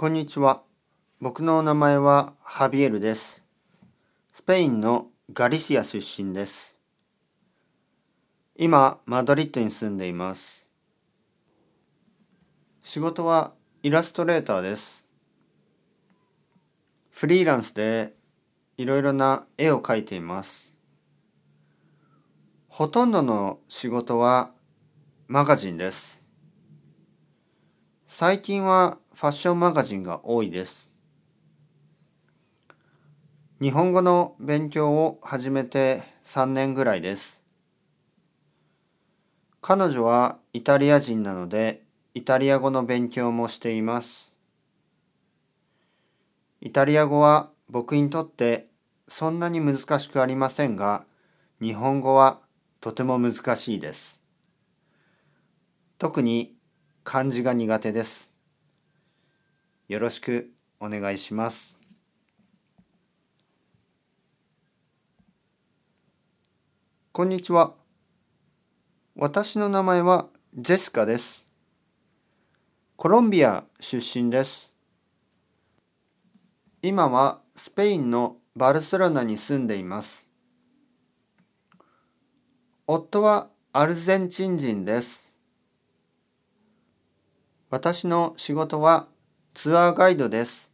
こんにちは。僕の名前はハビエルです。スペインのガリシア出身です。今、マドリッドに住んでいます。仕事はイラストレーターです。フリーランスでいろいろな絵を描いています。ほとんどの仕事はマガジンです。最近はファッションマガジンが多いです。日本語の勉強を始めて3年ぐらいです。彼女はイタリア人なのでイタリア語の勉強もしています。イタリア語は僕にとってそんなに難しくありませんが、日本語はとても難しいです。特に漢字が苦手です。よろしくお願いします。こんにちは。私の名前はジェスカです。コロンビア出身です。今はスペインのバルセロナに住んでいます。夫はアルゼンチン人です。私の仕事はツアーガイドです。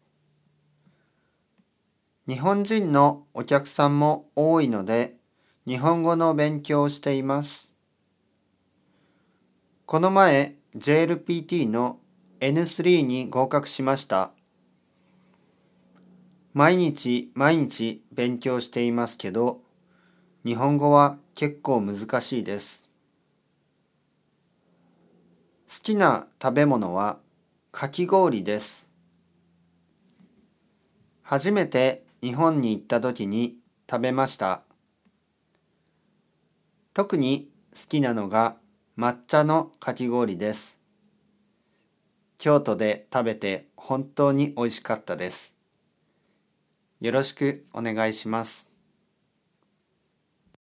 日本人のお客さんも多いので、日本語の勉強をしています。この前、JLPT の N3 に合格しました。毎日毎日勉強していますけど、日本語は結構難しいです。好きな食べ物はかき氷です。初めて日本に行った時に食べました。特に好きなのが抹茶のかき氷です。京都で食べて本当に美味しかったです。よろしくお願いします。